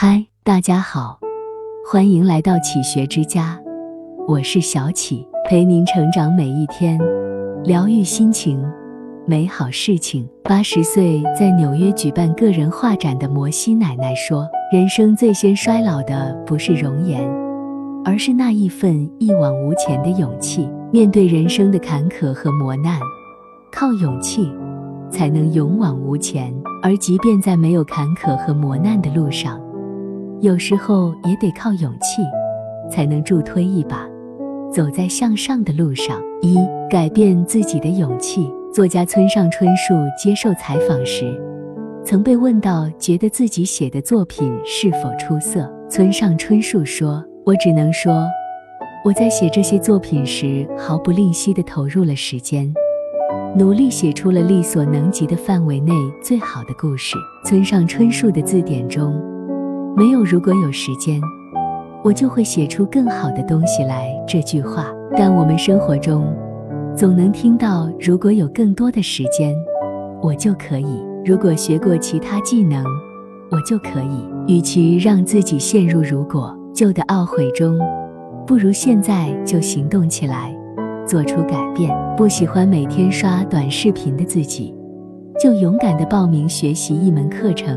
嗨，大家好，欢迎来到启学之家，我是小启，陪您成长每一天，疗愈心情，美好事情。八十岁在纽约举办个人画展的摩西奶奶说：“人生最先衰老的不是容颜，而是那一份一往无前的勇气。面对人生的坎坷和磨难，靠勇气。”才能勇往无前。而即便在没有坎坷和磨难的路上，有时候也得靠勇气，才能助推一把，走在向上的路上。一、改变自己的勇气。作家村上春树接受采访时，曾被问到觉得自己写的作品是否出色。村上春树说：“我只能说，我在写这些作品时，毫不吝惜地投入了时间。”努力写出了力所能及的范围内最好的故事。村上春树的字典中没有“如果有时间，我就会写出更好的东西来”这句话，但我们生活中总能听到“如果有更多的时间，我就可以”；“如果学过其他技能，我就可以”。与其让自己陷入“如果就”的懊悔中，不如现在就行动起来。做出改变，不喜欢每天刷短视频的自己，就勇敢地报名学习一门课程，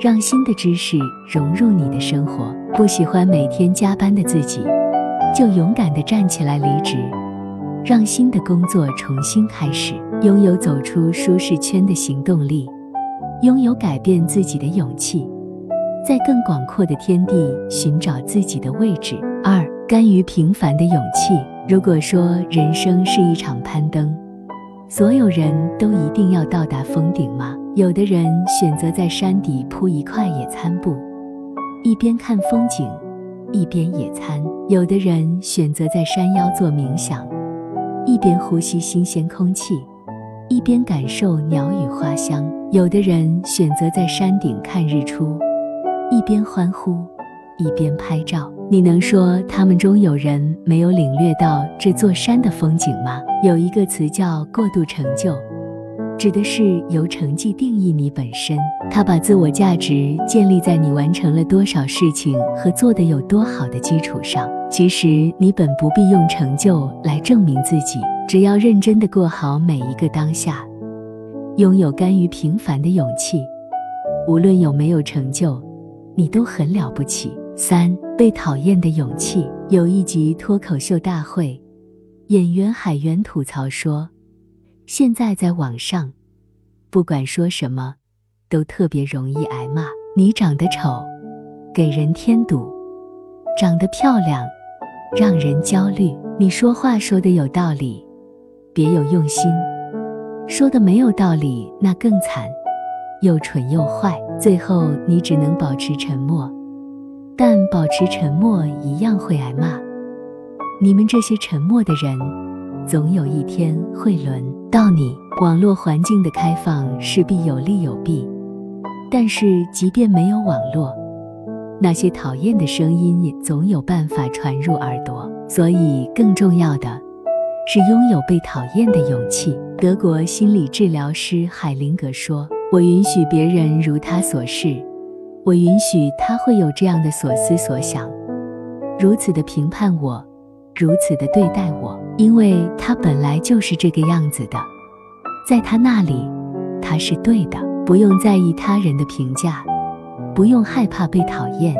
让新的知识融入你的生活；不喜欢每天加班的自己，就勇敢地站起来离职，让新的工作重新开始。拥有走出舒适圈的行动力，拥有改变自己的勇气，在更广阔的天地寻找自己的位置。二，甘于平凡的勇气。如果说人生是一场攀登，所有人都一定要到达峰顶吗？有的人选择在山底铺一块野餐布，一边看风景，一边野餐；有的人选择在山腰做冥想，一边呼吸新鲜空气，一边感受鸟语花香；有的人选择在山顶看日出，一边欢呼，一边拍照。你能说他们中有人没有领略到这座山的风景吗？有一个词叫过度成就，指的是由成绩定义你本身。它把自我价值建立在你完成了多少事情和做得有多好的基础上。其实你本不必用成就来证明自己，只要认真的过好每一个当下，拥有甘于平凡的勇气，无论有没有成就，你都很了不起。三被讨厌的勇气。有一集脱口秀大会，演员海源吐槽说：“现在在网上，不管说什么，都特别容易挨骂。你长得丑，给人添堵；长得漂亮，让人焦虑。你说话说的有道理，别有用心；说的没有道理，那更惨，又蠢又坏。最后，你只能保持沉默。”但保持沉默一样会挨骂。你们这些沉默的人，总有一天会轮到你。网络环境的开放势必有利有弊，但是即便没有网络，那些讨厌的声音也总有办法传入耳朵。所以，更重要的是拥有被讨厌的勇气。德国心理治疗师海灵格说：“我允许别人如他所示。”我允许他会有这样的所思所想，如此的评判我，如此的对待我，因为他本来就是这个样子的，在他那里，他是对的，不用在意他人的评价，不用害怕被讨厌，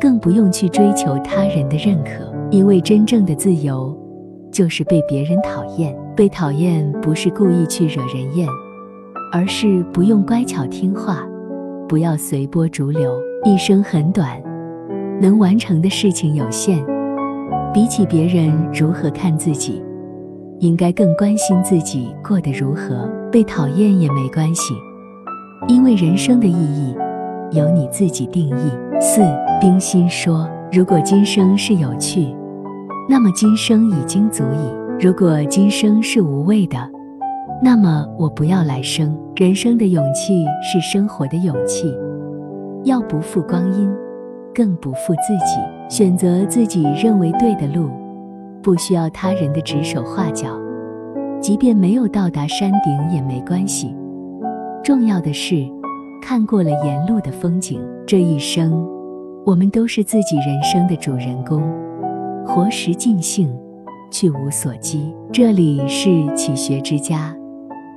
更不用去追求他人的认可，因为真正的自由，就是被别人讨厌。被讨厌不是故意去惹人厌，而是不用乖巧听话。不要随波逐流，一生很短，能完成的事情有限。比起别人如何看自己，应该更关心自己过得如何。被讨厌也没关系，因为人生的意义由你自己定义。四冰心说：“如果今生是有趣，那么今生已经足矣；如果今生是无味的。”那么我不要来生。人生的勇气是生活的勇气，要不负光阴，更不负自己。选择自己认为对的路，不需要他人的指手画脚。即便没有到达山顶也没关系。重要的是，看过了沿路的风景。这一生，我们都是自己人生的主人公，活时尽兴，去无所羁。这里是启学之家，